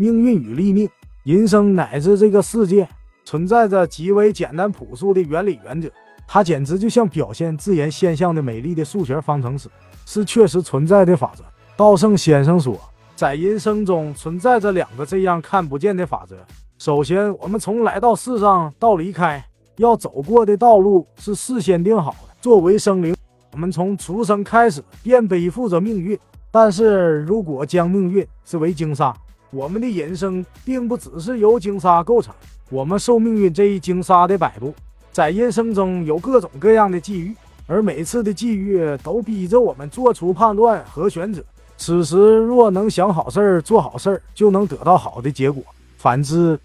命运与立命，人生乃至这个世界，存在着极为简单朴素的原理原则。它简直就像表现自然现象的美丽的数学方程式，是确实存在的法则。道圣先生说，在人生中存在着两个这样看不见的法则。首先，我们从来到世上到离开，要走过的道路是事先定好的。作为生灵，我们从出生开始便背负着命运。但是如果将命运视为鲸鲨，我们的人生并不只是由鲸鲨构成，我们受命运这一鲸鲨的摆布，在人生中有各种各样的际遇，而每次的际遇都逼着我们做出判断和选择。此时若能想好事儿、做好事儿，就能得到好的结果；反之，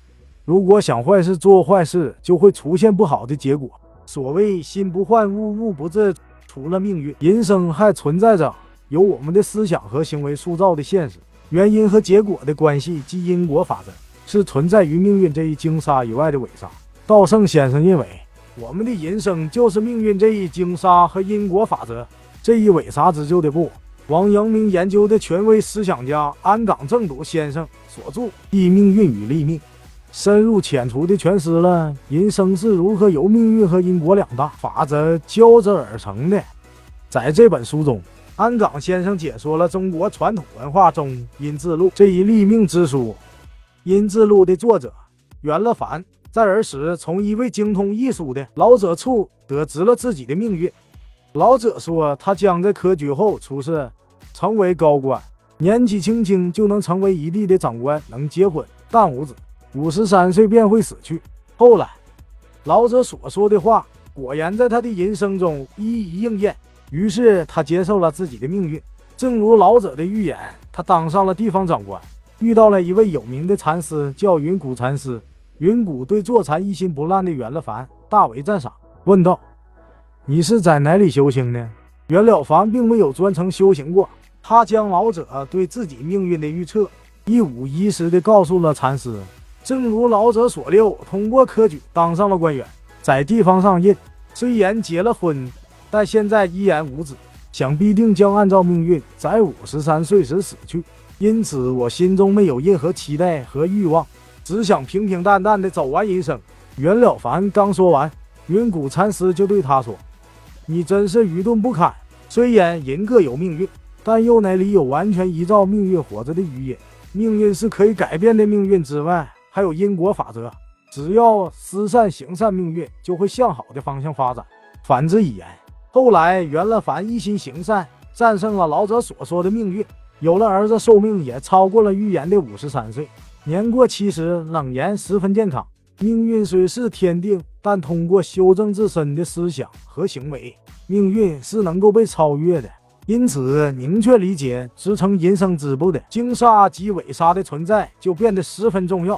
如果想坏事、做坏事，就会出现不好的结果。所谓心不换物，物不至。除了命运，人生还存在着由我们的思想和行为塑造的现实。原因和结果的关系即因果法则，是存在于命运这一鲸鲨以外的伪杀。道圣先生认为，我们的人生就是命运这一鲸鲨和因果法则这一伪杀织就的布。王阳明研究的权威思想家安冈正笃先生所著《一命运与立命》，深入浅出地诠释了人生是如何由命运和因果两大法则交织而成的。在这本书中。安冈先生解说了中国传统文化中《阴字录》这一立命之书。《阴字录》的作者袁乐凡在儿时从一位精通艺术的老者处得知了自己的命运。老者说，他将在科举后出仕，成为高官，年纪轻轻就能成为一地的长官，能结婚，但无子，五十三岁便会死去。后来，老者所说的话果然在他的人生中一一应验。于是他接受了自己的命运，正如老者的预言，他当上了地方长官，遇到了一位有名的禅师，叫云谷禅师。云谷对坐禅一心不乱的袁了凡大为赞赏，问道：“你是在哪里修行呢？”袁了凡并没有专程修行过，他将老者对自己命运的预测一五一十地告诉了禅师。正如老者所料，通过科举当上了官员，在地方上任，虽然结了婚。但现在依然无子，想必定将按照命运在五十三岁时死去。因此，我心中没有任何期待和欲望，只想平平淡淡的走完人生。袁了凡刚说完，云谷禅师就对他说：“你真是愚钝不堪。虽然人各有命运，但又哪里有完全依照命运活着的余音？命运是可以改变的。命运之外，还有因果法则。只要思善行善，命运就会向好的方向发展。反之亦然。”后来，袁乐凡一心行善，战胜了老者所说的命运，有了儿子，寿命也超过了预言的五十三岁。年过七十，冷言十分健康。命运虽是天定，但通过修正自身的思想和行为，命运是能够被超越的。因此，明确理解支撑人生织布的金沙及尾沙的存在，就变得十分重要。